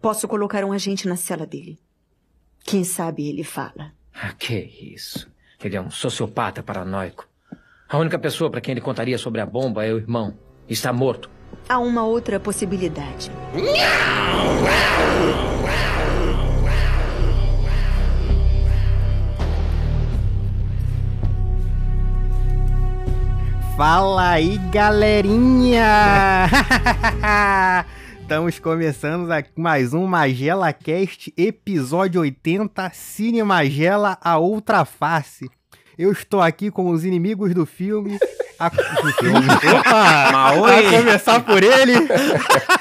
Posso colocar um agente na cela dele. Quem sabe ele fala. Ah, que isso. Ele é um sociopata paranoico. A única pessoa para quem ele contaria sobre a bomba é o irmão. Está morto. Há uma outra possibilidade. Fala aí, galerinha! Estamos começando mais um Magela Cast, episódio 80, Cine Magela, a outra face. Eu estou aqui com os inimigos do filme. A, do filme. Opa! A começar por ele,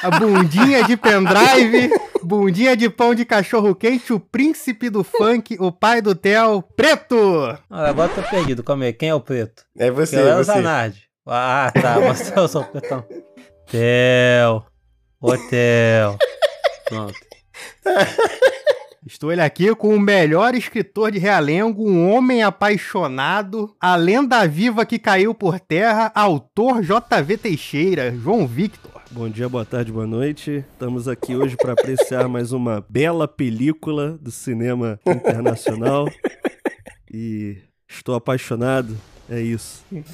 a bundinha de pendrive, bundinha de pão de cachorro quente, o príncipe do funk, o pai do Theo, Preto! Ah, agora tô perdido, como é? Quem é o Preto? É você, é você. Zanardi. Ah, tá, mas eu sou o Pretão. Theo. Hotel. Pronto. Estou ele aqui com o melhor escritor de Realengo, um homem apaixonado, a lenda viva que caiu por terra, autor JV Teixeira, João Victor. Bom dia, boa tarde, boa noite. Estamos aqui hoje para apreciar mais uma bela película do cinema internacional. E estou apaixonado. É isso.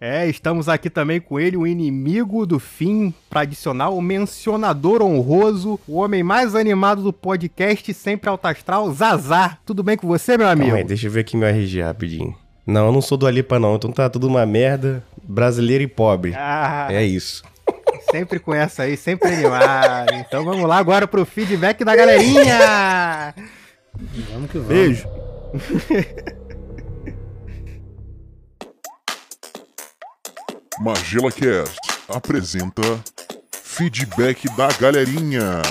É, estamos aqui também com ele, o inimigo do fim tradicional, o mencionador honroso, o homem mais animado do podcast, sempre alto astral, Zazar. Tudo bem com você, meu amigo? Calma aí, deixa eu ver aqui meu RG rapidinho. Não, eu não sou do Alipa não, então tá tudo uma merda. Brasileiro e pobre. Ah, É isso. sempre com essa aí, sempre animado. Então vamos lá agora pro feedback da galerinha. Vamos que vamos. Beijo. Magela Cast apresenta Feedback da Galerinha.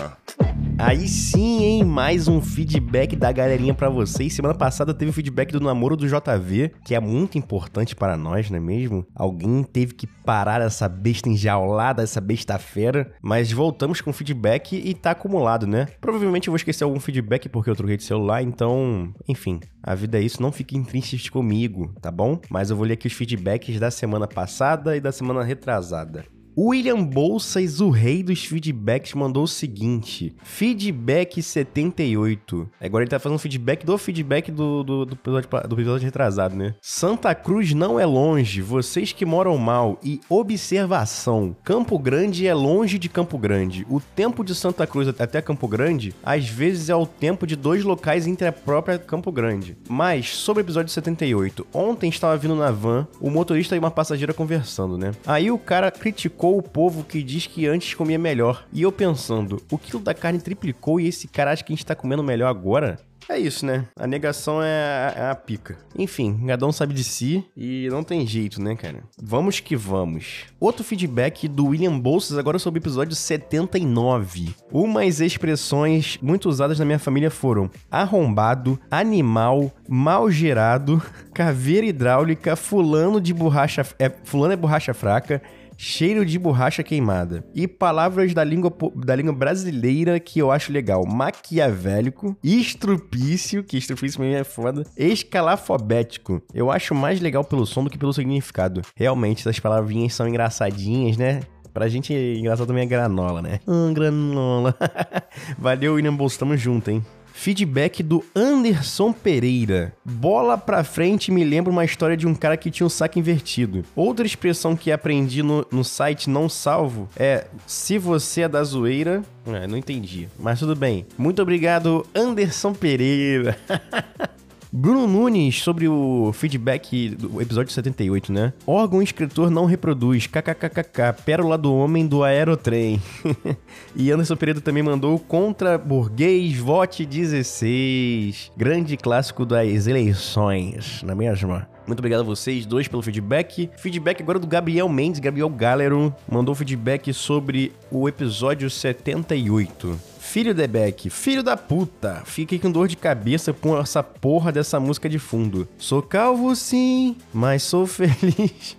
Aí sim, hein? Mais um feedback da galerinha pra vocês. Semana passada teve o feedback do namoro do JV, que é muito importante para nós, não é mesmo? Alguém teve que parar essa besta enjaulada, essa besta fera. Mas voltamos com o feedback e tá acumulado, né? Provavelmente eu vou esquecer algum feedback porque eu troquei de celular, então. Enfim, a vida é isso. Não fiquem tristes comigo, tá bom? Mas eu vou ler aqui os feedbacks da semana passada e da semana retrasada. William Bolsas, o rei dos feedbacks, mandou o seguinte: Feedback 78. Agora ele tá fazendo feedback do feedback do, do, do, episódio, do episódio retrasado, né? Santa Cruz não é longe, vocês que moram mal. E observação: Campo Grande é longe de Campo Grande. O tempo de Santa Cruz até Campo Grande, às vezes é o tempo de dois locais entre a própria Campo Grande. Mas, sobre o episódio 78, ontem estava vindo na van, o motorista e uma passageira conversando, né? Aí o cara criticou o povo que diz que antes comia melhor. E eu pensando, o quilo da carne triplicou e esse cara acha que a gente tá comendo melhor agora? É isso, né? A negação é a, é a pica. Enfim, cada um sabe de si e não tem jeito, né, cara? Vamos que vamos. Outro feedback do William Bolsas agora sobre o episódio 79. Umas expressões muito usadas na minha família foram arrombado, animal, mal gerado, caveira hidráulica, fulano de borracha... É, fulano é borracha fraca, cheiro de borracha queimada. E palavras da língua, da língua brasileira que eu acho legal. Maquiavélico, estrupício, que estrupício mesmo é foda, escalafobético. Eu acho mais legal pelo som do que pelo significado. Realmente, essas palavrinhas são engraçadinhas, né? Pra gente, engraçado também é granola, né? Ah, granola. Valeu, William Bolso, tamo junto, hein? Feedback do Anderson Pereira. Bola pra frente me lembra uma história de um cara que tinha um saco invertido. Outra expressão que aprendi no, no site não salvo é se você é da zoeira. É, não entendi, mas tudo bem. Muito obrigado, Anderson Pereira. Bruno Nunes, sobre o feedback do episódio 78, né? Órgão escritor não reproduz, kkkk, pérola do homem do aerotrem. e Anderson Pereira também mandou contra burguês, vote 16. Grande clássico das eleições, não é mesmo? Muito obrigado a vocês dois pelo feedback. Feedback agora do Gabriel Mendes, Gabriel Galero, mandou feedback sobre o episódio 78. Filho de Beck, filho da puta, fiquei com dor de cabeça com essa porra dessa música de fundo. Sou calvo sim, mas sou feliz.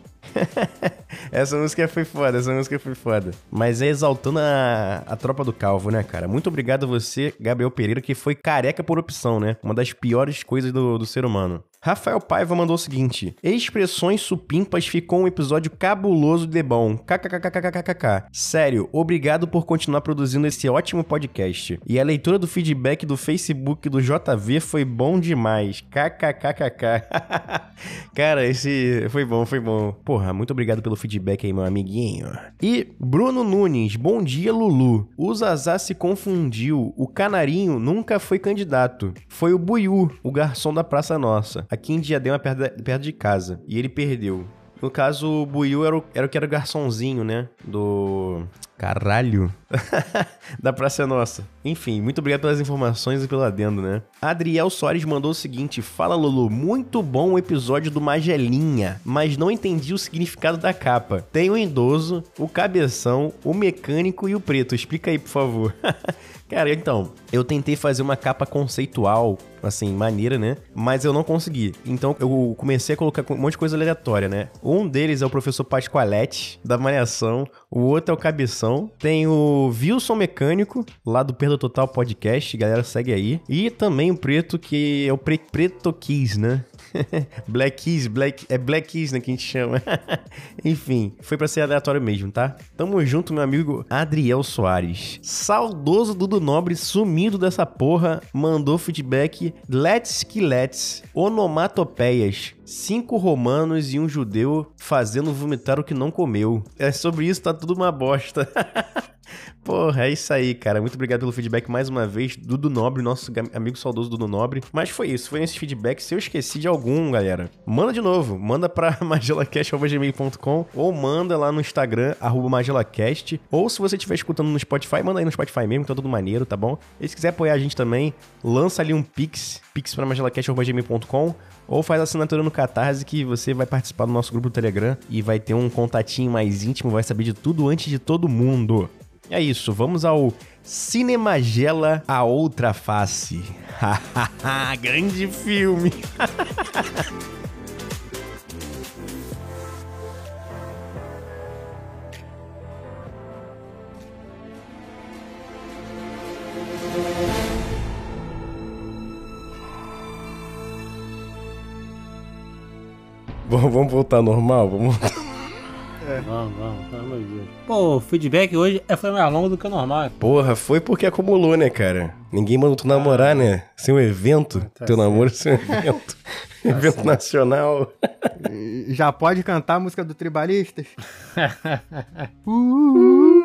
essa música foi foda, essa música foi foda. Mas é exaltando a, a tropa do calvo, né, cara? Muito obrigado a você, Gabriel Pereira, que foi careca por opção, né? Uma das piores coisas do, do ser humano. Rafael Paiva mandou o seguinte: Expressões supimpas ficou um episódio cabuloso de bom. KKKKKKK. Sério, obrigado por continuar produzindo esse ótimo podcast. E a leitura do feedback do Facebook do JV foi bom demais. KKKKK. Cara, esse foi bom, foi bom. Porra, muito obrigado pelo feedback aí, meu amiguinho. E Bruno Nunes, bom dia, Lulu. O Zazá se confundiu. O Canarinho nunca foi candidato. Foi o Buiú, o garçom da Praça Nossa, aqui em Diadema, perto, perto de casa. E ele perdeu. No caso, o Buiu era o, era o que era o né? Do. Caralho. da Praça Nossa. Enfim, muito obrigado pelas informações e pelo adendo, né? Adriel Soares mandou o seguinte: Fala, Lulu, muito bom o episódio do Magelinha, mas não entendi o significado da capa. Tem o idoso, o cabeção, o mecânico e o preto. Explica aí, por favor. Cara, então, eu tentei fazer uma capa conceitual, assim, maneira, né? Mas eu não consegui. Então eu comecei a colocar um monte de coisa aleatória, né? Um deles é o professor Pascoalete, da Malhação. O outro é o Cabeção. Tem o Wilson Mecânico, lá do Perda Total Podcast. Galera, segue aí. E também o Preto, que é o Pre Preto Kiss, né? Black Keys, Black, é Black Keys, né, que a gente chama. Enfim, foi pra ser aleatório mesmo, tá? Tamo junto, meu amigo Adriel Soares. Saudoso Dudu Nobre, sumido dessa porra, mandou feedback. Let's que let's. Onomatopeias. Cinco romanos e um judeu fazendo vomitar o que não comeu. É sobre isso, tá tudo uma bosta. Porra, é isso aí, cara. Muito obrigado pelo feedback mais uma vez. Dudu Nobre, nosso amigo saudoso Dudu Nobre. Mas foi isso, foi esse feedback. Se eu esqueci de algum, galera, manda de novo. Manda pra magelacast.gmail.com ou manda lá no Instagram, magelacast. Ou se você estiver escutando no Spotify, manda aí no Spotify mesmo, tá tudo maneiro, tá bom? E se quiser apoiar a gente também, lança ali um pix, pix pra magelacast.gmail.com ou faz assinatura no Catarse que você vai participar do nosso grupo do Telegram e vai ter um contatinho mais íntimo, vai saber de tudo antes de todo mundo. É isso, vamos ao Cinemagela A Outra Face. Grande filme! Vamos voltar ao normal? Vamos voltar. Vamos, vamos, pelo amor de Deus. Pô, o feedback hoje é- foi mais longo do que o normal. Porra, foi porque acumulou, né, cara? Ninguém mandou tu namorar, né? Sem um evento. Tá Teu certo. namoro sem um evento. evento nacional. Já pode cantar a música do Tribalistas? Uh,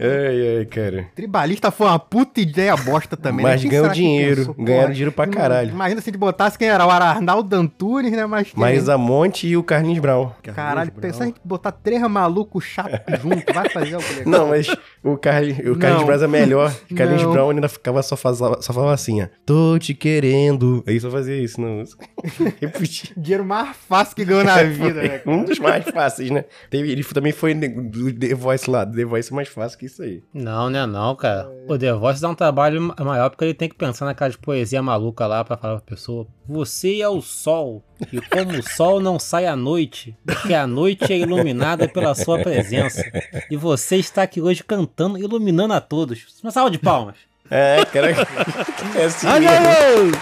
Ai, ai, cara. Tribalista foi uma puta ideia bosta também. né? Mas Quem ganhou dinheiro. Ganharam dinheiro pra caralho. Imagina se ele botasse quem era o Arnaldo Antunes, né? Mas? Marisa Monte e o Carlinhos Brown. Caralho, pensar em botar três malucos chatos junto, vai fazer algo legal. Não, mas o, o Carlinhos. Brown é melhor. O Carlinhos Não. Brown ainda ficava só, fazava, só falava assim, ó. Tô te querendo. Aí só fazia isso, não. Repetia. Dinheiro mais fácil que ganhou na vida, né? Um dos mais fáceis, né? Ele também foi do The Voice lá. The Voice é mais fácil que isso aí. Não, né, não, cara. O The Voice dá um trabalho ma- maior porque ele tem que pensar naquela poesia maluca lá pra falar pra pessoa. Você é o sol, e como o sol não sai à noite, porque a noite é iluminada pela sua presença. E você está aqui hoje cantando, iluminando a todos. Uma salva de palmas. É, cara. É assim mesmo.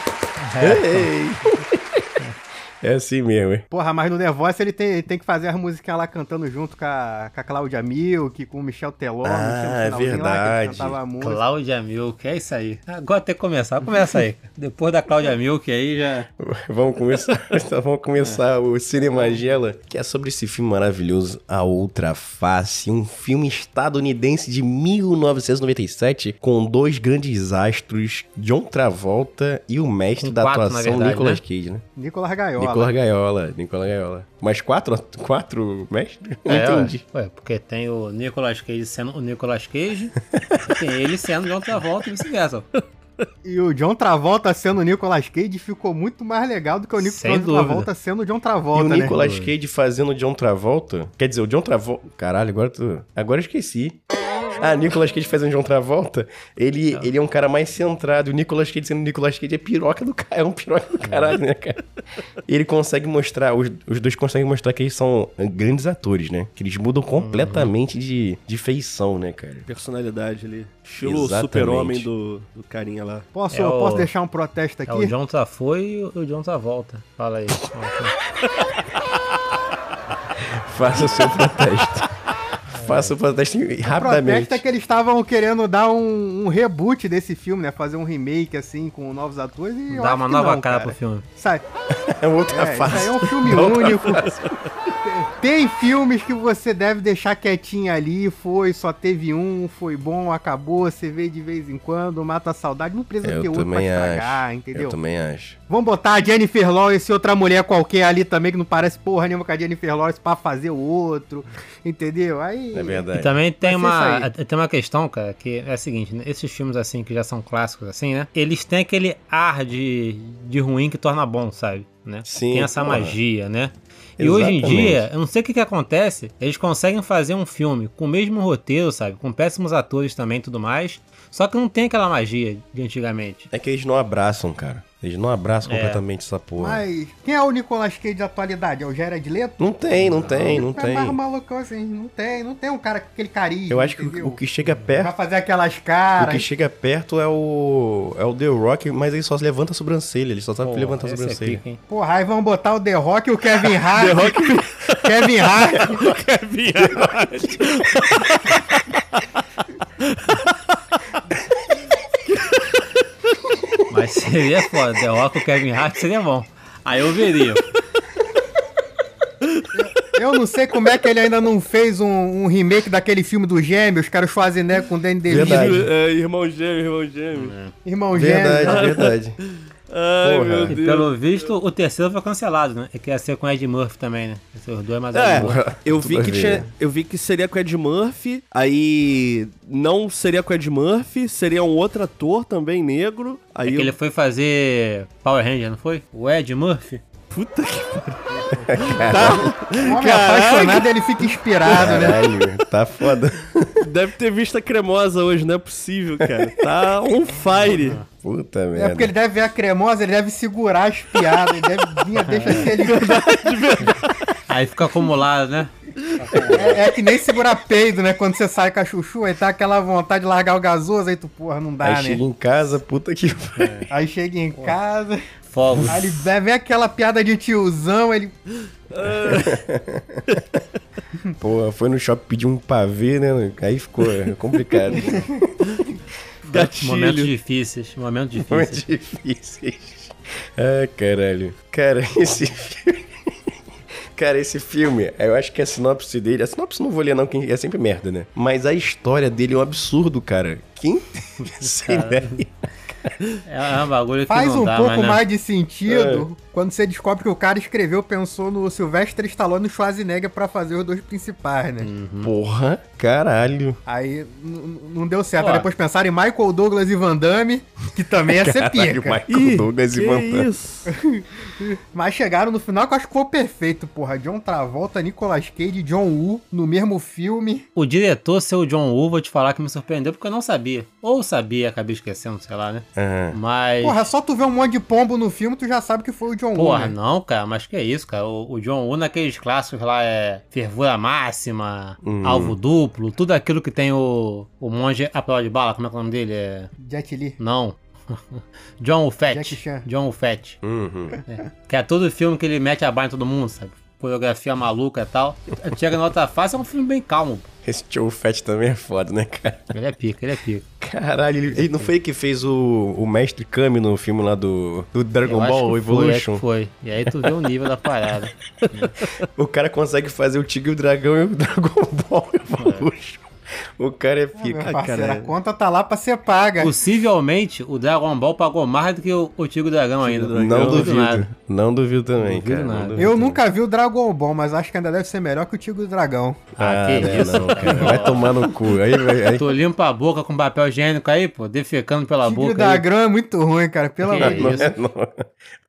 Ei. É assim mesmo, hein? Porra, mas no The Voice ele tem, tem que fazer as musiquinhas lá cantando junto com a, com a Cláudia Milk, com o Michel Teló. Ah, no finalzinho Lá, que verdade. ele cantava a música. Cláudia Milk, é isso aí. Agora tem que começar. Começa aí. Depois da Cláudia Milk aí já. Vamos começar, então vamos começar o Cinemagela, que é sobre esse filme maravilhoso, A Outra Face, um filme estadunidense de 1997, com dois grandes astros, John Travolta e o mestre Com da quatro, atuação, verdade, Nicolas né? Cage, né? Nicolas Gaiola. Nicolas Gaiola, Nicolas Gaiola. Mas quatro, quatro mestres? Não É, entendi. Ué, ué, porque tem o Nicolas Cage sendo o Nicolas Cage e tem ele sendo John Travolta e vice-versa. E o John Travolta sendo o Nicolas Cage ficou muito mais legal do que o Nicolas. Travolta sendo o John E Travolta, o né? Nicolas Cage fazendo o John Travolta. Quer dizer, o John Travolta. Caralho, agora tu. Agora eu esqueci. Ah, Nicolas Cage fazendo João Travolta, ele, ele é um cara mais centrado. O Nicolas Cage sendo Nicolas Cage é piroca do cara, é um piroca do caralho, né, cara? E ele consegue mostrar, os, os dois conseguem mostrar que eles são grandes atores, né? Que eles mudam completamente de, de feição, né, cara? Personalidade ali. Estilo super-homem do, do carinha lá. Posso, É o- posso deixar um protesto É aqui? o John Travolta e o John Travolta. Fala aí. Faça o seu protesto. Faça o protesto O protesto rapidamente. é que eles estavam querendo dar um, um reboot desse filme, né? Fazer um remake, assim, com novos atores e acho uma nova não, cara pro filme. Sai. É outra É, isso face. aí é um filme único. Tem filmes que você deve deixar quietinho ali, foi, só teve um, foi bom, acabou, você vê de vez em quando, mata a saudade, não precisa Eu ter outro pra estragar, entendeu? Eu também acho. Vamos botar a Jennifer Lawrence e outra mulher qualquer ali também, que não parece porra nenhuma com a Jennifer Lawrence pra fazer o outro, entendeu? Aí... É E verdade. também tem uma, tem uma questão, cara, que é a seguinte, né? esses filmes assim, que já são clássicos assim, né? Eles têm aquele ar de, de ruim que torna bom, sabe? Né? Sim, Tem essa porra. magia, né? E hoje em Exatamente. dia, eu não sei o que, que acontece, eles conseguem fazer um filme com o mesmo roteiro, sabe? Com péssimos atores também e tudo mais, só que não tem aquela magia de antigamente. É que eles não abraçam, cara. Eles não abraçam É. completamente essa porra. Mas quem é o Nicolas Cage da atualidade? É o Jared Leto? Não tem, não tem, não é tem. mais malucão assim, não tem, não tem um cara com aquele carisma. Eu acho que entendeu? o, o que chega perto. fazer aquelas O caras. que chega perto é o. É o The Rock, mas ele só levanta a sobrancelha. Ele só sabe Pô, levantar a é sobrancelha. pica, hein? Porra, aí vamos botar o The Rock e o Kevin Hart. Kevin Hart. Mas seria foda, The Rock, o Kevin Hart seria bom. Aí eu veria. Eu não sei como é que ele ainda não fez um, um remake daquele filme do Gêmeos, cara, o Schwarzenegger com o Danny DeVito. Verdade. É, irmão gêmeo, irmão gêmeo. Irmão Verdade, Gêmeos. verdade. Ai, meu E Deus. pelo visto, o terceiro foi cancelado, né? É que ia ser com Ed Murphy também, né? Os dois, mas É, Ed Murphy. eu vi, que tinha, eu vi que seria com o Ed Murphy, aí não seria com o Ed Murphy, seria um outro ator também negro, É aí que eu... ele foi fazer Power Ranger, não foi? O Ed Murphy. Puta que... O homem apaixonado, ele fica inspirado, né? Caralho, tá foda. Deve ter vista cremosa hoje, não é possível, cara. Tá on fire. Puta É merda. porque ele deve ver a cremosa, ele deve segurar as piadas, ele deve vir, deixa ele... Aí fica acumulado, né? É, é que nem segurar peido, né? Quando você sai com a chuchu, aí tá aquela vontade de largar o gasoso, aí tu, porra, não dá, Aí né? chega em casa, puta que pariu. Aí chega em casa, Fogos. aí ele vem aquela piada de tiozão, ele... Porra, foi no shopping pedir um pavê, né? Aí ficou é, complicado. Gatilho. Momentos difíceis. Momentos difíceis. difíceis. Ai, caralho. Cara, esse filme. Cara, esse filme, eu acho que a sinopse dele. A sinopse não vou ler, não, que é sempre merda, né? Mas a história dele é um absurdo, cara. Quem tem essa ideia? É um bagulho que Faz não um dá, pouco mas, né? mais de sentido quando você descobre que o cara escreveu, pensou no Sylvester Stallone e Schwarzenegger pra fazer os dois principais, né? Porra, caralho. Aí não deu certo. Ó. Depois pensaram em Michael Douglas e Van Damme, que também ia ser Caralho, pica. Michael Douglas e que Van Damme. isso? Mas chegaram no final que eu acho que foi perfeito, porra. John Travolta, Nicolas Cage e John Woo no mesmo filme. O diretor ser o John Woo, vou te falar que me surpreendeu porque eu não sabia. Ou sabia, acabei esquecendo, sei lá, né? Mas. Porra, só tu ver um monte de pombo no filme, tu já sabe que foi o John Woo. Porra, né? não, cara, mas que é isso, cara? O, o John Woo naqueles clássicos lá é fervura máxima, Hum. alvo duplo, tudo aquilo que tem o, o monge à prova de bala, como é que é o nome dele? É... Jet Li. Não. John Fett. John Fett. Uhum. Que é todo filme que ele mete a barra em todo mundo, sabe? Coreografia maluca e tal. Chega na outra face, é um filme bem calmo. Esse Joe Fett também é foda, né, cara? Ele é pica, ele é pica. Caralho, ele, ele não foi ele que fez o, o Mestre Kami no filme lá do, do Dragon Eu Ball que Foi, Evolution? que foi. E aí tu vê o nível da parada. O cara consegue fazer o Tigre e o Dragão e o Dragon Ball Evolution. O cara é Ah, meu pica. parceiro, a caralho. conta tá lá pra ser paga. Possivelmente o Dragon Ball pagou mais do que o, o Tigre Dragão ainda. Não duvido. nada. Não duvido também, Duvido cara. não nada. duvido Eu também. nunca vi o Dragon Ball, mas acho que ainda deve ser melhor que o Tigre e o Dragão. Ah, Ah, que não, isso, não, cara. Vai tomar no cu. Aí, vai- aí, Tu limpa a boca com papel higiênico aí, pô, defecando pela Tigre boca aí. Dragão é muito ruim, cara. Pelo amor de não Deus. é, não.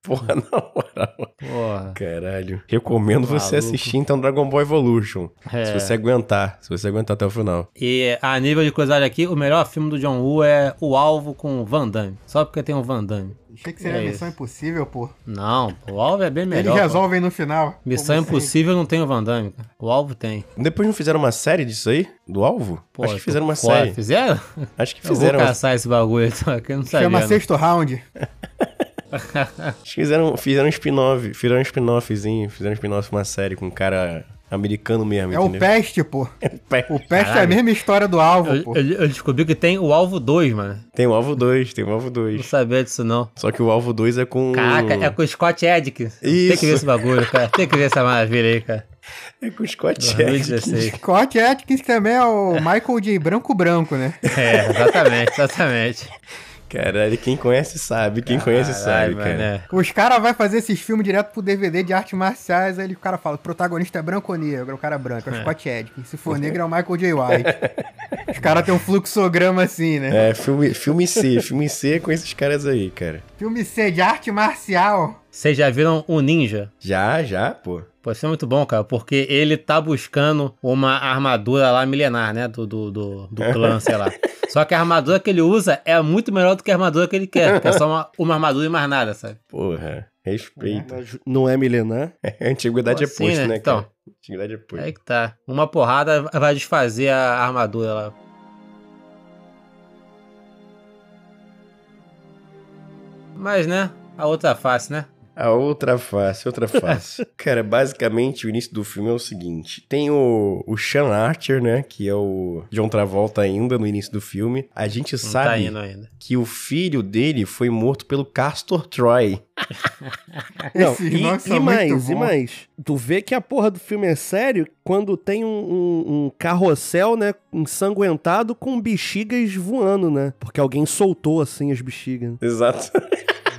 Porra, na moral. Porra. Caralho. Recomendo você Maluco. assistir então Dragon Ball Evolution. É. Se você aguentar. Se você aguentar até o final. E a nível de curiosidade aqui, o melhor filme do John Woo é O Alvo com o Van Damme. Só porque tem o Van Damme. Achei que seria É Missão Impossível, pô. Não, pô, o Alvo é bem melhor. Eles pô. resolvem no final. Missão. Impossível não tem o Van Damme. cara. O Alvo tem. Depois não fizeram uma série disso aí? Do alvo? Pô, Acho que fizeram uma pô, série. Fizeram? Acho que Eu vou fizeram. caçar esse bagulho aqui, eu não sabia. Chama não. Sexto Round. Acho que fizeram, fizeram um spin-off. Fizeram um spin-offzinho. Fizeram um spin-off uma série com um cara americano mesmo, É o entendeu? Peste, pô. Pé. O Peste é a mesma história do Alvo, Eu, pô. eu- eu descobri que tem o Alvo 2, mano. Tem o Alvo 2, tem o Alvo Não 2. sabia disso, não. Só que o Alvo 2 é com. Caraca, é com o Scott Adkins. Tem Isso. que ver esse bagulho, cara. Tem que ver essa maravilha aí, cara. É com o Scott Adkins. 2016. Scott Atkins também é o Michael de Branco Branco, né? É, exatamente, exatamente. Caralho, quem conhece sabe. Quem conhece sabe, Caralho, cara. mano, é. Os caras vão fazer esses filmes direto pro DVD de artes marciais, aí o cara fala, o protagonista é branco ou negro? O cara é branco, é o Scott Adkins. Se for negro, é o Michael J. White. Os caras têm um fluxograma assim, né? É, filme, filme C. filme C com esses caras aí, cara. Filme C de arte marcial. Vocês já viram o Ninja? Já, já, pô. Pô, isso é muito bom, cara, porque ele tá buscando uma armadura lá milenar, né? Do, do, do, do clã, sei lá. Só que a armadura que ele usa é muito melhor do que a armadura que ele quer, que é só uma, uma armadura e mais nada, sabe? Porra, respeito. Não é milenar? A antiguidade é Assim, posto, né? né, Então. cara? Antiguidade é posto. Aí que tá. Uma porrada vai desfazer a armadura lá. Mas, né? A outra face, né? A outra face, outra face. Cara, basicamente o início do filme é o seguinte: tem o, o Sean Archer, né? Que é o John Travolta ainda no início do filme. A gente Não sabe tá indo ainda. que o filho dele foi morto pelo Castor Troy. Não, e, e mais, e mais. Tu vê que a porra do filme é sério quando tem um, um- um carrossel, né, ensanguentado com bexigas voando, né? Porque alguém soltou, assim, as bexigas. Exato.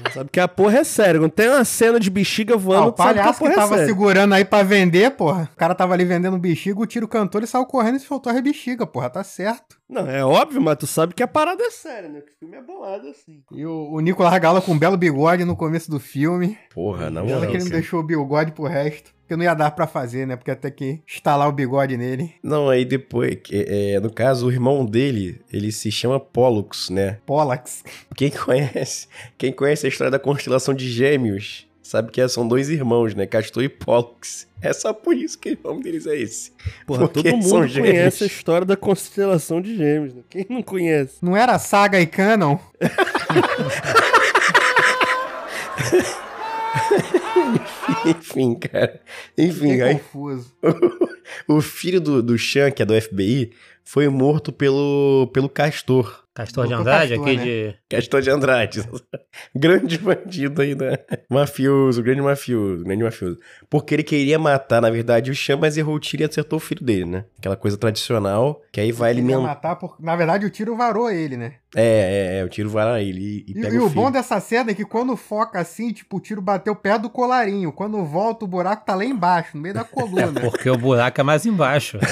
Sabe que a porra é sério. Quando tem uma cena de bexiga Ah, voando, o tu sabe que a palhaço que porra é tava sério. segurando aí pra vender, porra. O cara tava ali vendendo bexiga, o tiro cantou, ele saiu correndo e soltou a bexiga, porra. Tá certo. Não, é óbvio, mas tu sabe que a parada é séria, né? Que o filme é bolado assim. E o, o Nicolas Gala com um belo bigode no começo do filme. Porra, na Pena moral. que ele não deixou o bigode pro resto. Porque não ia dar pra fazer, né? Porque ia ter que instalar o bigode nele. Não, aí depois, é, é, no caso, o irmão dele, ele se chama Pollux, né? Pollax. Quem conhece, quem conhece a história da constelação de gêmeos, sabe que são dois irmãos, né? Castor e Pollux. É só por isso que o nome deles é esse. Porra, Porque todo mundo gêmeos. conhece a história da constelação de gêmeos, né? Quem não conhece? Não era Saga e Canon? Enfim, cara. Enfim, Fiquei aí confuso. o filho do, do Sean, que é do FBI, foi morto pelo, pelo Castor. Castor de Andrade, Castor, aqui né? de. Castor de Andrade. grande bandido aí, né? Mafioso, grande mafioso, grande mafioso. Porque ele queria matar, na verdade, o Sean, mas errou o tiro e acertou o filho dele, né? Aquela coisa tradicional, que aí vai alimentar. matar por... Na verdade, o tiro varou ele, né? É, é, é, o tiro lá ele e, E, pega e o o filho. bom dessa cena é que quando foca assim, tipo, o tiro bateu perto do colarinho. Quando volta, o buraco tá lá embaixo, no meio da coluna. Porque o buraco é mais embaixo.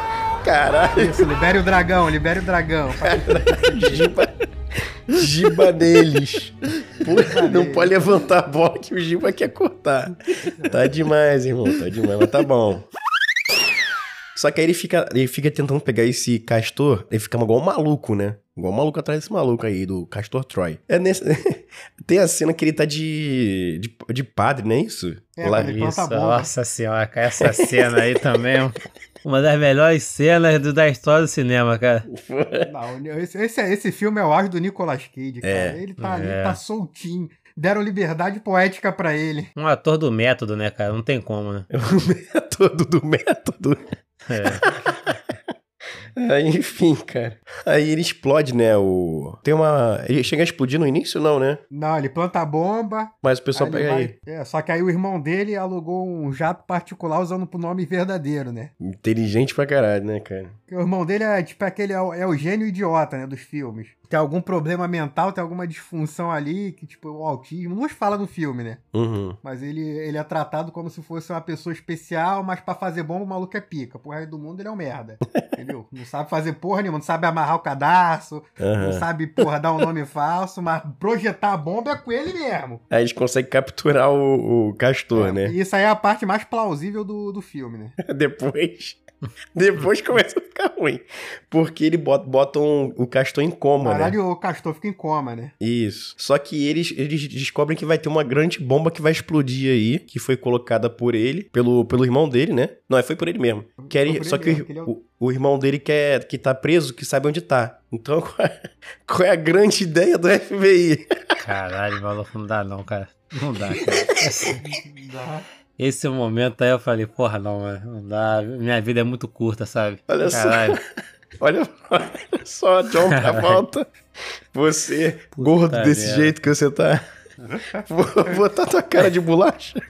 Caralho, Isso, libere o dragão, libere o dragão. Giba. Giba neles. Pô, não pode levantar a bola que o Giba quer cortar. Tá demais, irmão. Tá demais, mas tá bom. Só que aí ele fica, ele fica tentando pegar esse castor, ele fica igual um maluco, né? Igual um maluco atrás desse maluco aí, do Castor Troy. É nesse... Tem a cena que ele tá de, de, de padre, não é isso? É, Lá- quando ele planta Isso, a bomba. nossa senhora, essa cena aí também é uma das melhores cenas do- da história do cinema, cara. Não, esse, esse, esse filme é o auge do Nicolas Cage, cara. É, ele tá ali, é. tá soltinho. Deram liberdade poética pra ele. Um ator do método, né, cara? Não tem como, né? O método do método. É. Aí, enfim, cara. Aí ele explode, né? O. Tem uma. Ele chega a explodir no início, não, né? Não, ele planta a bomba. Mas o pessoal aí pega vai- aí. É, só que aí o irmão dele alugou um jato particular usando pro nome verdadeiro, né? Inteligente pra caralho, né, cara? Porque o irmão dele é tipo aquele é o, é o gênio idiota, né, dos filmes. Tem algum problema mental, tem alguma disfunção ali, que tipo, o autismo. Não fala no filme, né? Uhum. Mas ele, ele é tratado como se fosse uma pessoa especial, mas pra fazer bomba o maluco é pica. Pro resto do mundo ele é um merda. entendeu? Não sabe fazer porra nenhuma, não sabe amarrar o cadarço, não Aham. sabe, porra, dar um nome falso, mas projetar a bomba é com ele mesmo. Aí eles conseguem capturar o, o castor, É, né? E isso aí é a parte mais plausível do, do filme, né? Depois. Depois começa a ficar ruim. Porque ele bota, botam o castor em coma, né? Caralho, o Castor fica em coma, né? Isso. Só que eles, eles descobrem que vai ter uma grande bomba que vai explodir aí, que foi colocada por ele, pelo, pelo irmão dele, né? Não, é, foi por ele mesmo. Quer, por só ele que mesmo, o, que ele é o- o, o irmão dele quer, que tá preso, que sabe onde tá. Então, qual é, qual é a grande ideia do FBI? Caralho, maluco, não dá não, cara. Não dá, cara. Esse momento aí eu falei, porra, não, mano, não dá. Minha vida é muito curta, sabe? Olha só. Caralho. Olha, olha só, John Travolta. Você, gordo desse merda. jeito que você tá. Vou botar tua cara de bolacha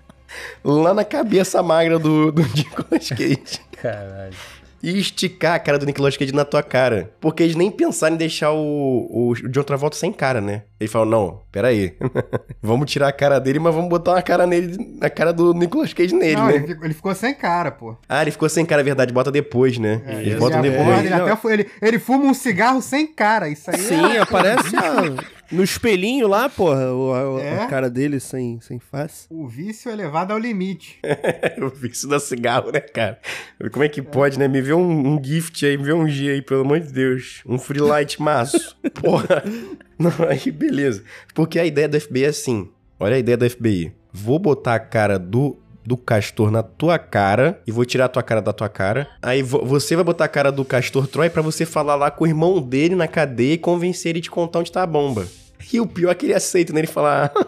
lá na cabeça magra do, do Nicolas Cage. Caralho. E esticar a cara do Nicolas Cage na tua cara. Porque eles nem pensaram em deixar o, o John Travolta sem cara, né? Ele falou, não, peraí. vamos tirar a cara dele, mas vamos botar uma cara nele, na cara do Nicolas Cage nele, não, né? ele, ficou, ele ficou sem cara, pô. Ah, ele ficou sem cara, é verdade. Bota depois, né? É, eles botam depois. Ele, até ele, ele fuma um cigarro sem cara. Isso aí Sim, é... aparece a- no espelhinho lá, porra, o- a, a É? cara dele sem, sem face. O vício é levado ao limite. Eu vi isso da cigarro, né, cara? Como é que pode, né? Me vê um, um gift aí, me vê um G aí, pelo amor de Deus. Um free light maço. Porra. Não, aí beleza. Porque a ideia do FBI é assim. Olha a ideia do FBI. Vou botar a cara do, do castor na tua cara e vou tirar a tua cara da tua cara. Aí vo- você vai botar a cara do castor Troy pra você falar lá com o irmão dele na cadeia e convencer ele de contar onde tá a bomba. E o pior é que ele aceita, né? Ele fala...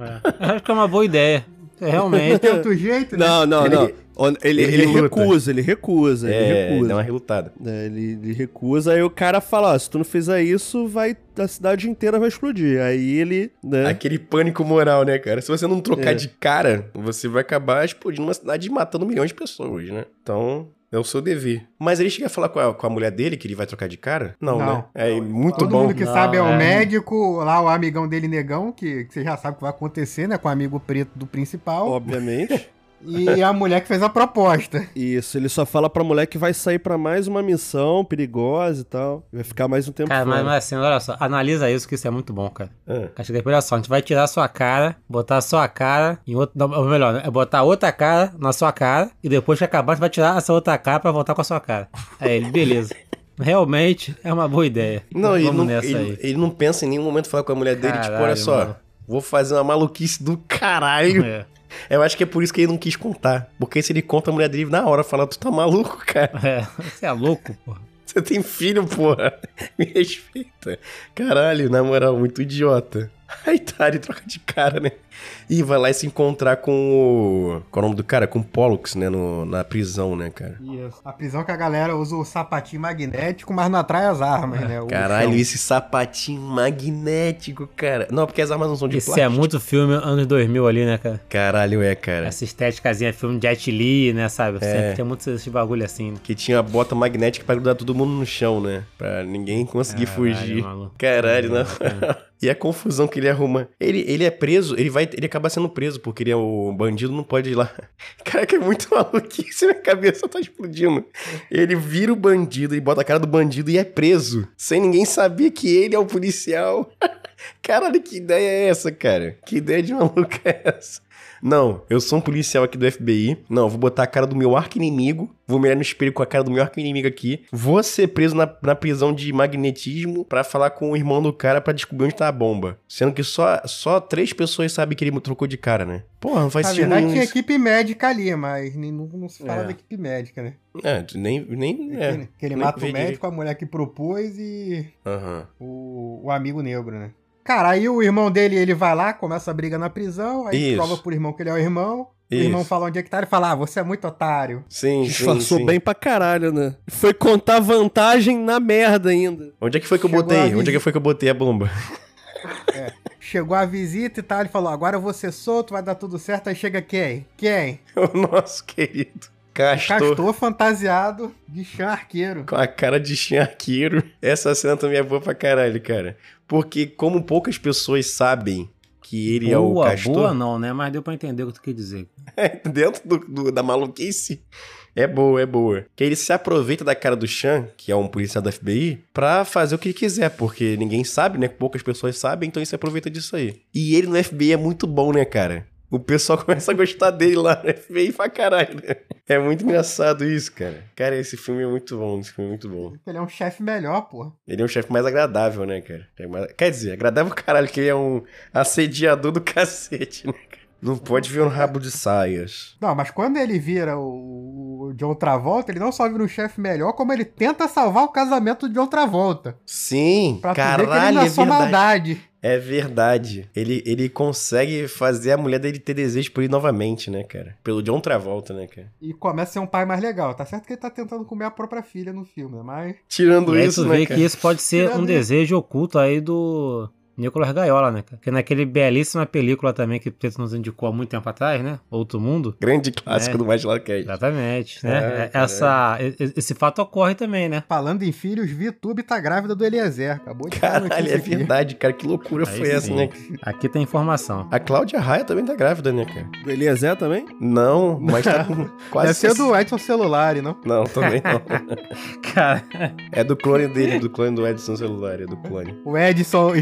É. Acho que é uma boa ideia. É, Realmente. Tem outro jeito, né? Não, não, Ele- não. Ele, ele ele recusa, ele recusa, ele é, recusa. dá uma relutada. É, ele, ele recusa, aí o cara fala, ó, se tu não fizer isso, vai, a cidade inteira vai explodir. Aí ele, né, Aquele pânico moral, né, cara? Se você não trocar É. de cara, você vai acabar explodindo uma cidade e matando milhões de pessoas, né? Então, é o seu dever. Mas ele chega a falar com a, com a mulher dele que ele vai trocar de cara? Não, Não. né? É muito Todo bom. mundo que Não, sabe é o é. médico, lá o amigão dele negão, que, que você já sabe o que vai acontecer, né? Com o amigo preto do principal. obviamente. E a mulher que fez a proposta. Isso, ele só fala pra mulher que vai sair pra mais uma missão perigosa e tal. Vai ficar mais um tempo Cara, mas, fora. mas assim, olha só, analisa isso que isso é muito bom, cara. Acho que depois, olha só, a gente vai tirar a sua cara, botar a sua cara em outro. Ou melhor, né? É botar outra cara na sua cara e depois que acabar, a gente vai tirar essa outra cara pra voltar com a sua cara. Aí ele, beleza. Realmente é uma boa ideia. Não, ele Vamos não, nessa ele, aí. ele não pensa em nenhum momento falar com a mulher dele, tipo, Caralho, olha só, mano. vou fazer uma maluquice do caralho. É. Eu acho que é por isso que ele não quis contar. Porque se ele conta, a mulher dele na hora fala, tu tá maluco, cara? É, você é louco, pô. Você tem filho, porra. Me respeita. Caralho, na moral, muito idiota. Aí tá, ele troca de cara, né? E vai lá e se encontrar com o. Qual é o nome do cara? Com o Pollux, né? No, na prisão, né, cara? Isso. A prisão que a galera usa o sapatinho magnético, mas não atrai as armas, né? O Caralho, chão. esse sapatinho magnético, cara. Não, porque as armas não são de Esse plástico. é muito filme anos 2000 ali, né, cara? Caralho, é, cara. Essa estéticazinha, filme de Jet Li, né, sabe? É. Sempre tem muito esse bagulho assim. né? Que tinha a bota magnética pra grudar todo mundo no chão, né? Pra ninguém conseguir Caralho, fugir. maluco. Caralho, não. É. E a confusão que ele arruma. Ele, ele é preso, ele vai. Ele acaba sendo preso, porque ele é o bandido, não pode ir lá. Caraca, é muito maluquice, minha cabeça tá explodindo. Ele vira o bandido, ele bota a cara do bandido e é preso. Sem ninguém saber que ele é o policial. Caralho, que ideia é essa, cara? Que ideia de maluca é essa? Não, eu sou um policial aqui do FBI. Não, vou botar a cara do meu arco-inimigo. Vou olhar no espelho com a cara do meu arco-inimigo aqui. Vou ser preso na, na prisão de magnetismo pra falar com o irmão do cara pra descobrir onde tá a bomba. Sendo que só, só três pessoas sabem que ele trocou de cara, né? Porra, não faz Na sentido verdade, nenhum tinha isso. equipe médica ali, mas nem, não, não se fala É. da equipe médica, né? É, nem... nem é, que, que ele nem mata o médico, a mulher que propôs e. Aham. o, o amigo negro, né? Cara, aí o irmão dele, ele vai lá, começa a briga na prisão, aí Isso. prova pro irmão que ele é o irmão. Isso. O irmão fala onde é que tá, ele fala, ah, você é muito otário. Sim, sim, Disfarçou sim. bem pra caralho, né? Foi contar vantagem na merda ainda. Onde é que foi que eu Chegou botei? a Onde é que foi que eu botei a bomba? Chegou a visita e tal, ele falou, agora eu vou ser solto, vai dar tudo certo, aí chega quem? Quem? o nosso querido Castor, Castor fantasiado de chão arqueiro. com a cara de chinarqueiro. Essa cena também é boa pra caralho, cara. Porque como poucas pessoas sabem que ele é o boa, Castor... boa não, né? Mas deu pra entender o que tu quer dizer. dentro do, do- da maluquice. É boa, é boa. Que ele se aproveita da cara do Chan, que é um policial da FBI, pra fazer o que ele quiser, porque ninguém sabe, né? Poucas pessoas sabem, então ele se aproveita disso aí. E ele no FBI é muito bom, né, cara? O pessoal começa a gostar dele lá no FBI pra caralho, né? É muito engraçado isso, cara. Cara, esse filme é muito bom, esse filme é muito bom. Ele é um chefe melhor, pô. Ele é um chefe mais agradável, né, cara? É mais- Quer dizer, agradável caralho, que ele é um assediador do cacete, né, cara? Não pode ver um rabo de saias. Não, mas quando ele vira o, John Travolta, ele não só vira um chefe melhor, como ele tenta salvar o casamento do John Travolta. Sim, Pra tu ver que ele caralho, é é verdade. maldade. É verdade. Ele, ele consegue fazer a mulher dele ter desejo por ele novamente, né, cara? Pelo John Travolta, né, cara? E começa a ser um pai mais legal. Tá certo que ele tá tentando comer a própria filha no filme, né? Mas. Tirando E aí isso, tu né, vê cara? que isso pode ser Tirando um isso. desejo oculto aí do Nicolas Gaiola, né, cara? Porque naquele belíssima película também que o Pedro nos indicou há muito tempo atrás, né? Outro Mundo. Grande clássico É. do Marginal Cage. Exatamente, É, né? Essa, e- esse fato ocorre também, né? Falando em filhos, VTube tá grávida do Eliezer. Acabou de falar Caralho, é aqui. verdade, cara. Que loucura Aí foi essa, sim. né? Aqui tem informação. A Cláudia Raia também tá grávida, né, cara? Do Eliezer também? Não, mas tá com quase... Deve ser do Edson Celular, não? Não, também não. Cara, É do clone dele, do clone do Edson celular, é do clone. O Edson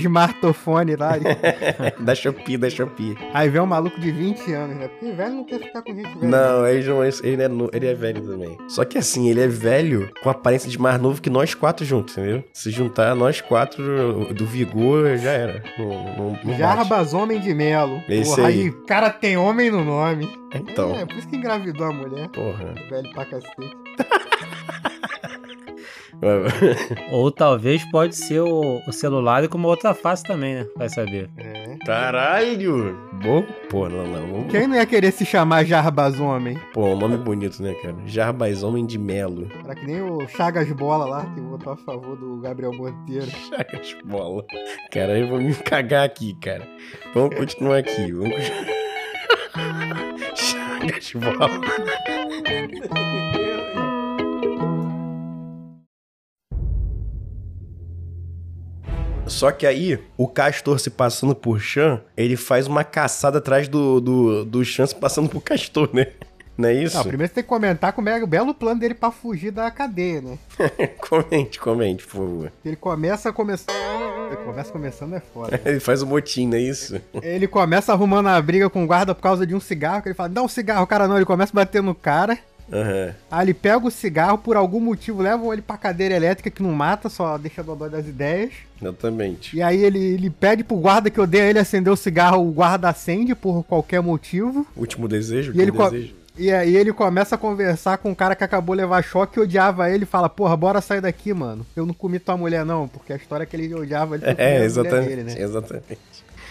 smartphone lá. da Shopee, da Shopee. Aí vem um maluco de 20 anos, né? Porque velho não quer ficar com gente velha. Não, ele, não é, ele, é, ele é velho também. Só que assim, ele é velho com aparência de mais novo que nós quatro juntos, entendeu? Se juntar nós quatro do vigor, já era. Não, não, não. Jarbas Homem de Melo. Esse aí. cara tem homem no nome. Então, É, por isso que engravidou a mulher. porra. Velho pra cacete. ou talvez pode ser o, o celular e com uma outra face também, né? Vai saber. É. Caralho! Bom, pô, não, não. Quem não ia querer se chamar Jarbas Homem? Pô, um nome bonito, né, cara? Jarbas Homem de Melo. Era que nem o Chagas Bola lá, que votou a favor do Gabriel Monteiro. Chagas bola. Cara, eu vou me cagar aqui, cara. Vamos continuar aqui. Vamos... Chagas bola. Só que aí, o Castor se passando por Chan, ele faz uma caçada atrás do, do, do Chan se passando por Castor, né? Não é isso? Não, primeiro você tem que comentar como é o belo plano dele pra fugir da cadeia, né? comente, comente, por favor. Ele começa começando. Ele começa começando é foda. Ele faz o motim, não é isso? Ele começa arrumando a briga com o guarda por causa de um cigarro, que ele fala, dá um cigarro, cara não, ele começa a bater no cara. Aham. Aí ele pega o cigarro, por algum motivo, leva ele pra cadeira elétrica que não mata, só deixa dodói das ideias. Exatamente. E aí ele, ele pede pro guarda que odeia ele acender o cigarro, o guarda acende por qualquer motivo. Último desejo? E ele, desejo. e aí ele começa a conversar com um cara que acabou de levar choque e odiava ele e fala, porra, bora sair daqui, mano. Eu não comi tua mulher não, porque a história é que ele odiava ele É, exatamente. dele, né? Exatamente.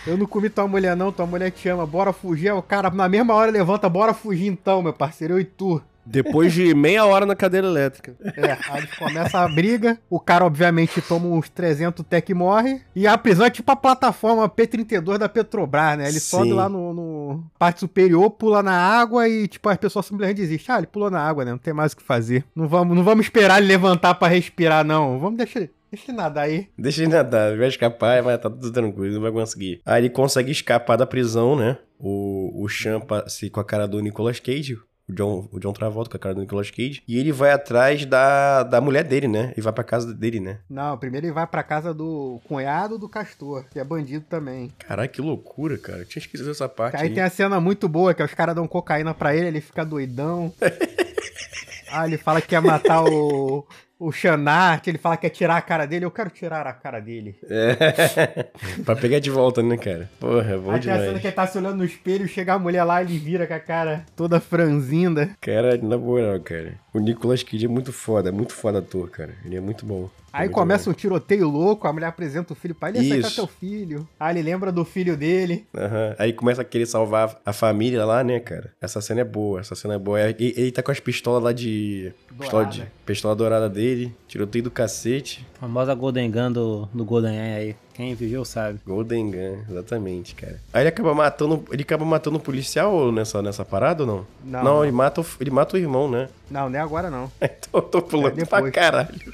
Eu não comi tua mulher não, tua mulher te ama, bora fugir. O cara na mesma hora levanta, bora fugir então, meu parceiro, eu e tu. Depois de meia hora na cadeira elétrica. É, aí eles começam a briga, o cara obviamente toma uns 300 tech e morre, e a prisão é tipo a plataforma P32 da Petrobras, né? Ele Sim. sobe lá no, no parte superior, pula na água e tipo as pessoas simplesmente desistem. Ah, ele pulou na água, né? Não tem mais o que fazer. Não vamos, não vamos esperar ele levantar pra respirar, não. Vamos deixar ele, deixa ele nadar aí. Deixa ele nadar, vai escapar, mas tá tudo tranquilo, não vai conseguir. Aí ele consegue escapar da prisão, né? O, o Chan se com a cara do Nicolas Cage. O John, o John Travolta com a cara do Nicolas Cage. E ele vai atrás da, da mulher dele, né? Ele vai pra casa dele, né? Não, primeiro ele vai pra casa do cunhado do Castor, que é bandido também. Caralho, que loucura, cara. Eu tinha esquecido essa parte. Aí aí. tem a cena muito boa, que os caras dão cocaína pra ele, ele fica doidão. ah, ele fala que quer matar o, o Xanart, ele fala que quer tirar a cara dele. Eu quero tirar a cara dele. É. pra pegar de volta, né, cara? Porra, é bom Aí demais. que ele tá se olhando no espelho, chega a mulher lá, ele vira com a cara toda franzinda. Cara, na moral, cara. O Nicolas Cage é muito foda, é muito foda ator, cara. Ele é muito bom. Aí começa um tiroteio louco, a mulher apresenta o filho pra ele, aceita Isso. teu filho. Aí ele lembra do filho dele. Aham. Aí começa a querer salvar a família lá, né, cara? Essa cena é boa, essa cena é boa. E- Ele tá com as pistolas lá de. Pistola, de... Dourada. pistola dourada dele. Tiroteio do cacete. A famosa Golden Gun do, do Golden Eye aí. Quem viveu sabe. Golden Gun, exatamente, cara. Aí ele acaba matando. Ele acaba matando o policial nessa, nessa parada ou não? Não, Não, não. ele mata, o, ele mata o irmão, né? Não, nem agora não. Então eu tô pulando É, pra depois. caralho.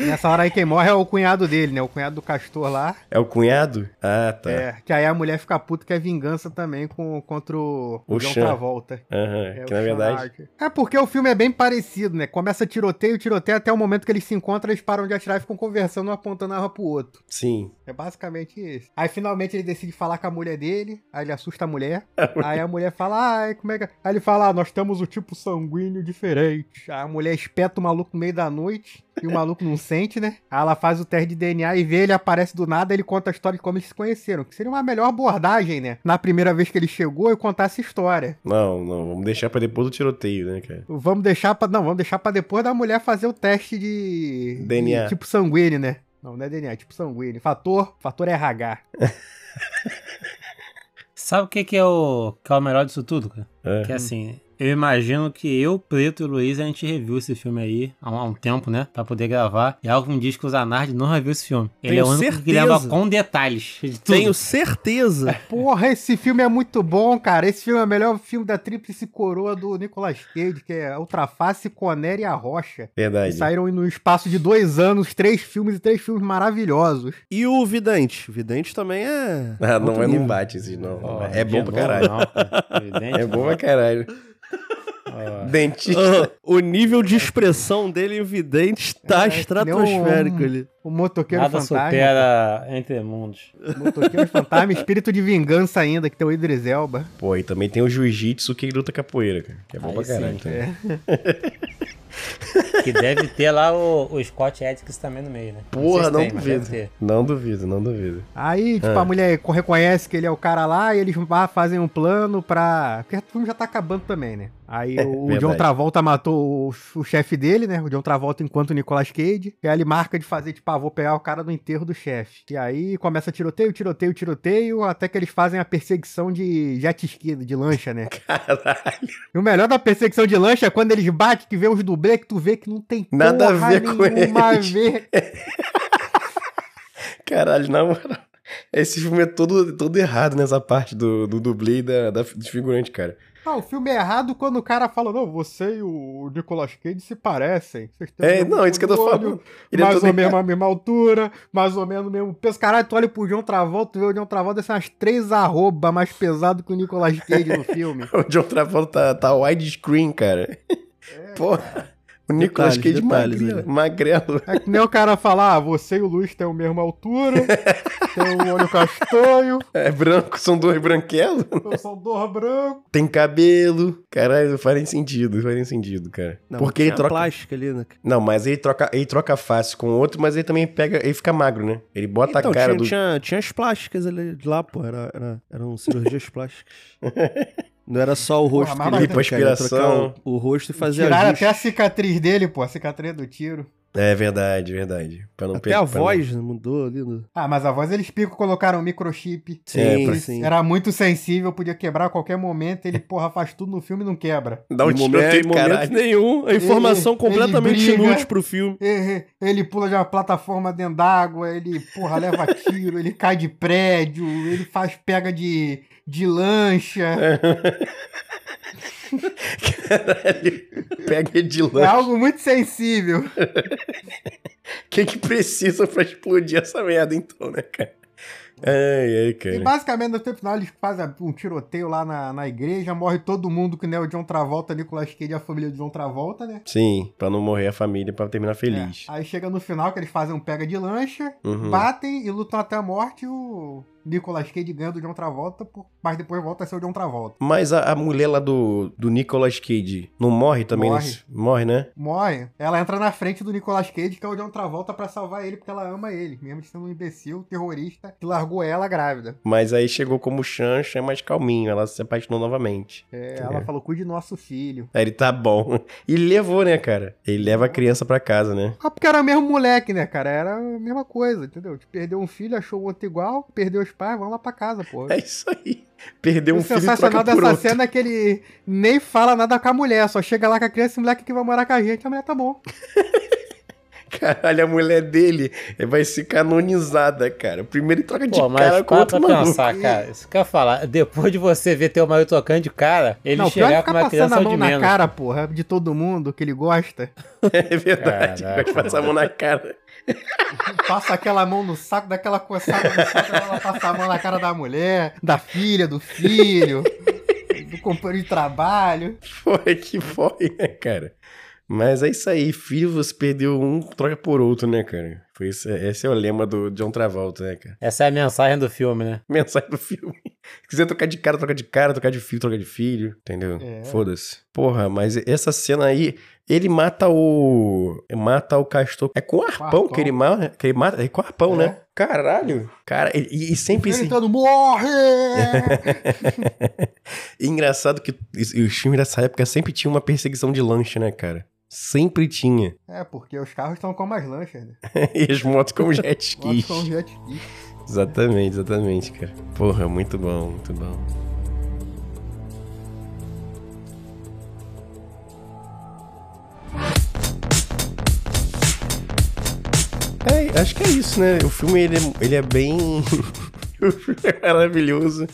Nessa hora aí quem morre é o cunhado dele, né? O cunhado do Castor lá. É o cunhado? Ah, tá. É, que aí a mulher fica puta que é vingança também com, contra o, O John. Travolta. Aham, É, que na verdade. É porque o filme é bem parecido, né? Começa tiroteio, tiroteio, até o momento que eles se encontram, eles param de atirar e ficam conversando, um apontando a arma pro outro. Sim. É basicamente isso. Aí finalmente ele decide falar com a mulher dele, aí ele assusta a mulher. aí a mulher fala, ai, como é que. é?" Aí ele fala, ah, nós temos o tipo sanguíneo diferente. Aí a mulher espeta o maluco no meio da noite. E o maluco não sente, né? Aí ela faz o teste de DNA e vê, ele aparece do nada, ele conta a história de como eles se conheceram. Que seria uma melhor abordagem, né? Na primeira vez que ele chegou, eu contar essa história. Não, não, vamos deixar pra depois do tiroteio, né, cara? Vamos deixar pra. Não, vamos deixar pra depois da mulher fazer o teste de. DNA. de tipo sanguíneo, né? Não, não é DNA, é tipo sanguíneo. Fator, fator RH. Sabe o que, que, é o, que é o melhor disso tudo, cara? É. Que assim, eu imagino que eu, Preto e o Luiz, a gente reviu esse filme aí há um, há um tempo, né? Pra poder gravar. E algo me diz que o Zanardi não reviu esse filme. Ele Tenho é o único que certeza. lembra com detalhes de tudo. Tenho certeza. Porra, esse filme é muito bom, cara. Esse filme é o melhor filme da Tríplice Coroa do Nicolas Cage, que é Ultraface, Conner e a Rocha. Que Verdade. saíram no espaço de dois anos, três filmes e três filmes maravilhosos. E o Vidente? O Vidente também é. Ah, não é, não bate esse, não. Ó, é bom pra novo, caralho. não, cara. Evidente, É bom não. pra caralho. Dentista. O nível de expressão dele em Vidente tá É, estratosférico um- ali. O Motoqueiro Nada Fantasma. supera Entre Mundos. Motoqueiro Fantasma, Espírito de Vingança ainda, que tem o Idris Elba. Pô, e também tem o jiu-jitsu que luta capoeira, cara. Que é bom Aí pra caralho sim, também. Que deve ter lá o, o Scott Adkins também no meio, né? Porra, se não tem, duvido. Não duvido, não duvido. Aí, tipo, Ah. a mulher reconhece que ele é o cara lá e eles vá- fazem um plano pra. Porque o filme já tá acabando também, né? Aí o, o verdade. John Travolta matou o, o chefe dele, né? O John Travolta enquanto o Nicolas Cage. E aí ele marca de fazer, tipo, ah, vou pegar o cara do enterro do chefe. E aí começa tiroteio, tiroteio, tiroteio, até que eles fazem a perseguição de jet ski, de lancha, né? Caralho. E o melhor da perseguição de lancha é quando eles batem, que vê os dublês, que tu vê que não tem Nada a ver com nenhuma a ver. Caralho, na moral. Esse filme é todo, todo errado nessa parte do, do dublê e da, da, dos figurantes, cara. Ah, o filme é errado quando o cara fala, não, você e o Nicolas Cage se parecem. É, não, isso que eu tô olho, falando. Ele é mais todo ou menos a mesma altura, mais ou menos o mesmo peso. Caralho, tu olha pro John Travolta, tu vê o John Travolta, são umas três arroba mais pesado que o Nicolas Cage no filme. O John Travolta tá, tá widescreen, cara. Porra. O Nicolas Detalhes, Cage detalhes, magrelo, né? magrelo. É que nem o cara falar, ah, você e o Luiz têm a mesma altura, tem o olho castanho, É branco, são dois branquelos. eu sou dor branco. Tem cabelo. Caralho, não faz nem sentido, não faz nem sentido, cara. Não, Porque ele tinha troca. plástica ali, né? Não, mas ele troca, ele troca face com o outro, mas ele também pega. Ele fica magro, né? Ele bota Então, a cara tinha, do. tinha, tinha as plásticas ali de lá, pô. Era, era, eram cirurgias plásticas. Não era só o rosto Porra, que ele Lipoaspiração. trocar o, o rosto e fazer Tiraram ajuste. até a cicatriz dele, pô, a cicatriz do tiro. É verdade, verdade. Pra não Até a não- voz né, mudou ali. No... Ah, mas a voz eles picam, colocaram um microchip. Sim, É, pra- sim. Era muito sensível, podia quebrar a qualquer momento. Ele, porra, faz tudo no filme e não quebra. Dá um momento, momento caralho. nenhum. A informação Ele- completamente ele briga. inútil pro filme. Ele, ele pula de uma plataforma dentro d'água, ele, porra, leva tiro, ele cai de prédio, ele faz pega de, de lancha. Caralho. Pega de É lanche. algo muito sensível. O que que precisa pra explodir essa merda, então, né, cara? Ai, ai, E cara. basicamente, no tempo final, eles fazem um tiroteio lá na, na igreja, morre todo mundo, que nem o John Travolta, Nicolas Cage e a família de John Travolta, né? Sim, pra não morrer a família, pra terminar feliz. É. Aí chega no final que eles fazem um pega de lancha, Uhum. batem e lutam até a morte e o Nicolas Cage ganha do John Travolta, mas depois volta a ser o John Travolta. Mas a, a mulher lá do, do Nicolas Cage não morre também? Morre. nesse- Morre, né? Morre. Ela entra na frente do Nicolas Cage, que é o John Travolta, pra salvar ele, porque ela ama ele, mesmo sendo um imbecil, terrorista, que largou ela grávida. Mas aí chegou como Chancha, é mais calminho, ela se apaixonou novamente. É, ela falou, cuide do nosso filho. Aí ele tá bom. E levou, né, cara? Ele leva a criança pra casa, né? Ah, porque era o mesmo moleque, né, cara? Era a mesma coisa, entendeu? Tipo, Perdeu um filho, achou o outro igual, perdeu a pais, vão lá pra casa, pô. É isso aí. Perdeu um o filho sensacional troca dessa outro. cena é que ele nem fala nada com a mulher, só chega lá com a criança e o moleque que vai morar com a gente. A mulher tá bom. Caralho, a mulher dele vai ser canonizada, cara. Primeiro ele troca de Pô, mas cara com outro pra maluco. pensar, cara. Isso que eu ia falar. Depois de você ver teu marido tocando de cara, ele não, chegar com uma passando criança a mão de na menos. cara, porra, de todo mundo que ele gosta. É verdade. Caraca, vai passar a mão na cara. Passa aquela mão no saco, daquela coçada no saco, ela passa a mão na cara da mulher, da filha, do filho, do companheiro de trabalho. Foi que foi, né, cara? Mas é isso aí, filho, você perdeu um, troca por outro, né, cara? Foi isso, esse é o lema do John Travolta, né, cara? Essa é a mensagem do filme, né? Mensagem do filme. Se quiser trocar de cara, troca de cara, trocar de filho, troca de filho, entendeu? É. Foda-se. Porra, mas essa cena aí, ele mata o. Mata o castor. É com arpão, arpão. que ele mata. Que ele mata. É com arpão, É. né? Caralho. Cara, e, e sempre esse. Gritando, morre! Engraçado que os filmes dessa época sempre tinha uma perseguição de lanche, né, cara? Sempre tinha. é, porque os carros estão como as lanchas, né? e as motos como jet Motos ski. com jet ski. Exatamente, exatamente, cara. Porra, muito bom, muito bom. É, acho que é isso, né? O filme, ele é, ele é bem... o filme é maravilhoso.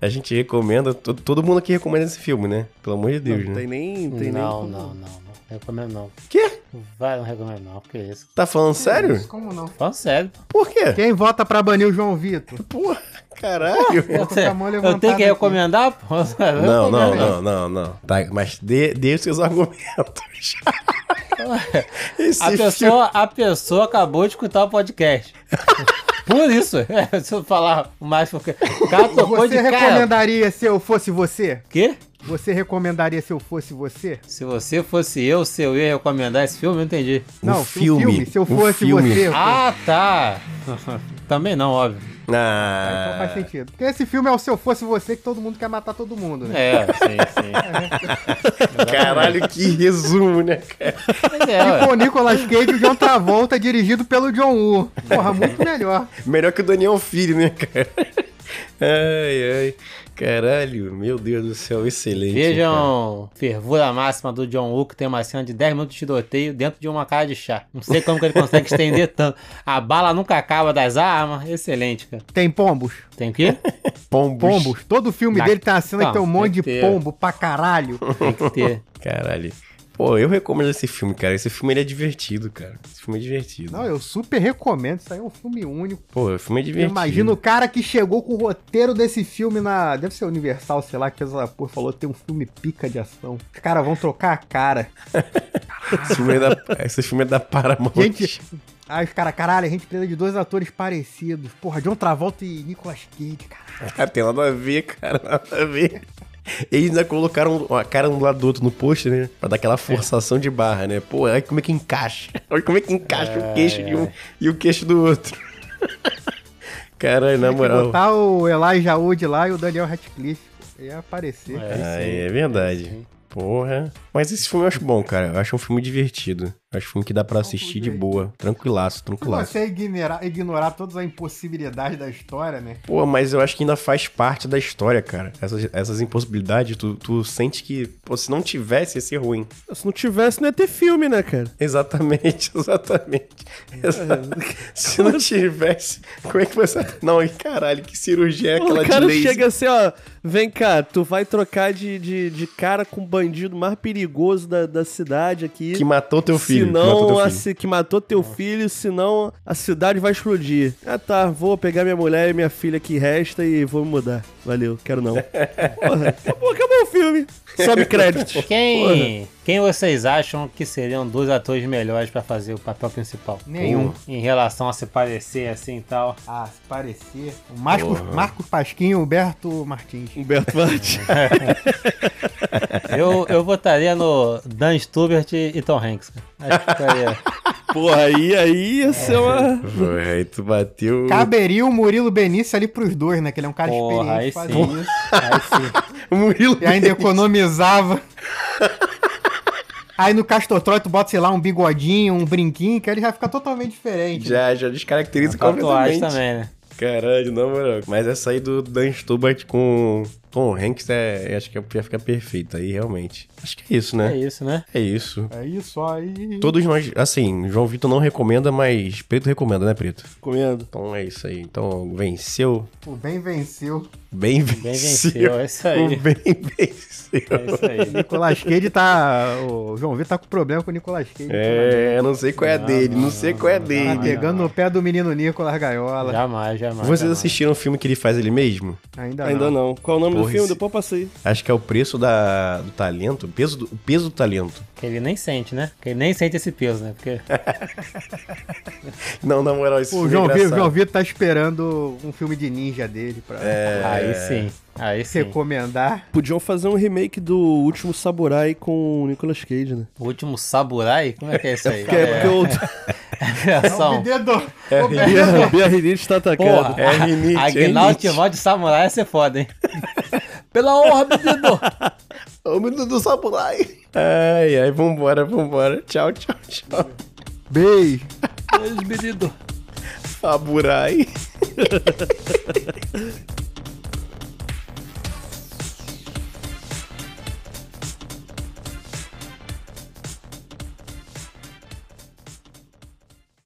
A gente recomenda, to- todo mundo aqui recomenda esse filme, né? Pelo amor de Deus, Não né? tem nem. Tem não, nem... não, não, não. Recomendo não. Quê? Vai, não recomendo não. Que isso? Tá falando sério? Como não? Falando sério. Por quê? Quem vota pra banir o João Vitor? Porra, caralho. Eu Eu tenho que recomendar? Não, não, não, não, não. Tá, mas dê, dê os seus argumentos. Esse A pessoa, a pessoa acabou de escutar o podcast. Por isso. É, se eu falar mais porque. O cara tocou de Você cara. recomendaria se eu fosse você? Quê? Você recomendaria se eu fosse você? Se você fosse eu, se eu ia recomendar esse filme, eu não entendi. Não, o filme, Se eu fosse filme. você. eu- Ah, tá. Também não, óbvio. Ah, então faz Ah, sentido. Porque esse filme é o Se Eu Fosse Você que todo mundo quer matar todo mundo, né? É, sim, sim. caralho, que resumo, né, cara? É, ué. Com o Nicolas Cage e o John Travolta, dirigido pelo John Woo. Porra, muito melhor. Melhor que o Daniel Filho, né, cara? Ai, ai. Caralho, meu Deus do céu, excelente. cara. Vejam Fervura Máxima do John Woo, que tem uma cena de 10 minutos de tiroteio dentro de uma cara de chá. Não sei como que ele consegue estender tanto. A bala nunca acaba das armas. Excelente, cara. Tem pombos. Tem o quê? Pombos. Pombos. Todo filme Na- dele tem uma cena Não, que tem um monte de ter. pombo pra caralho. Tem que ter. Caralho. Pô, eu recomendo esse filme, cara. Esse filme ele é divertido, cara. Esse filme é divertido. Não, eu super recomendo. Isso aí é um filme único. Pô, o filme é divertido. Imagina o cara que chegou com o roteiro desse filme na. Deve ser Universal, sei lá, que essa porra falou tem um filme pica de ação. Os caras vão trocar a cara. Esse filme é da, esse filme é da Paramount. Gente. Aí os caras, caralho, a gente precisa de dois atores parecidos. Porra, John Travolta e Nicolas Cage, cara. Ah, tem nada a ver, cara, nada a ver. Eles ainda colocaram a cara um do lado do outro no pôster, né? Pra dar aquela forçação de barra, né? Pô, olha como é que encaixa. Olha como é que encaixa o queixo de um e o queixo do outro. Caralho, na moral. botar o Elijah Wood lá e o Daniel Radcliffe. Ia aparecer. É. É verdade. Porra. Mas esse filme eu acho bom, cara. Eu acho um filme divertido. Eu acho um filme que dá pra assistir de boa. Tranquilaço, Se tranquilaço. você ignorar, ignorar todas as impossibilidades da história, né? Pô, mas eu acho que ainda faz parte da história, cara. Essas, essas impossibilidades, tu, tu sente que, pô, se não tivesse, ia ser ruim. Se não tivesse, não ia ter filme, né, cara? Exatamente, exatamente. Exatamente. Se não tivesse, como é que você. Não, e caralho, que cirurgia é aquela o de cara laser? chega assim, ó. Vem cá, tu vai trocar de, de, de cara com o bandido mais perigoso da, da cidade aqui. Que matou teu filho. que Senão, matou teu a filho. ci- que matou teu filho, senão a cidade vai explodir. Ah tá, vou pegar minha mulher e minha filha que resta e vou me mudar. Valeu, quero não. Porra, acabou, acabou o filme. Sobe créditos. Quem, quem vocês acham que seriam dois atores melhores pra fazer o papel principal? Nenhum. Em relação a se parecer assim e tal. Ah, se parecer. O Marcos, Marcos Pasquim e o Humberto Martins. Humberto Martins. Eu, eu votaria no Dan Stubert e Tom Hanks. cara. Acho que ficaria. Porra, aí, aí ia ser uma. Pô, aí tu bateu. Caberia o Murilo Benício ali pros dois, né? Que ele é um cara Porra, aí experiente sim. fazer isso. Aí sim. O Murilo. E ainda economizava. Aí no Castortroy tu bota, sei lá, um bigodinho, um brinquinho, que aí ele já fica totalmente diferente. Já, já descaracteriza completamente. também, né? Caralho, não, moral. Mas essa aí do Dan Stubart com Tom Hanks, é, acho que ia ficar perfeito aí, realmente. Acho que é isso, É né? isso, né? É isso. É isso aí. Todos nós, assim, João Vitor não recomenda, mas Preto recomenda, né, Preto? Comendo. Então é isso aí. Então, venceu. O bem venceu. Bem Bem venceu. venceu, é isso aí. O bem venceu. É isso aí. Nicolas Cage tá. O João Vitor tá com problema com o Nicolas Cage. É, não sei qual é a Não, dele, não, não, sei não, qual é a não, Tá dele. pegando no pé do menino Nicolas Gaiola. Jamais, jamais. Vocês jamais. assistiram o filme que ele faz ele mesmo? Ainda, Ainda não. Qual o nome Porra, filme? esse- Depois eu passei. Acho que é o preço da, do talento, o peso do, o peso do talento. Que ele nem sente, né? Que ele nem sente esse peso, né? Porque Não, na moral, esse O filme João, é Vitor. João Vitor tá esperando um filme de ninja dele pra É. aí sim. Aí sim. recomendar. Podiam fazer um remake do Último Samurai com o Nicolas Cage, né? O último samurai? Como é que é isso aí? Porque é porque o Reação. Dedo. Bia- Bia Rinite tá atacando. Porra, É é rinite. Timóteo de samurai ia ser foda, hein? Pela honra, menino! O menino do samurai. Ai, ai, vambora, vambora. Tchau, tchau, tchau. Beijo. Beijo, menino. Samurai.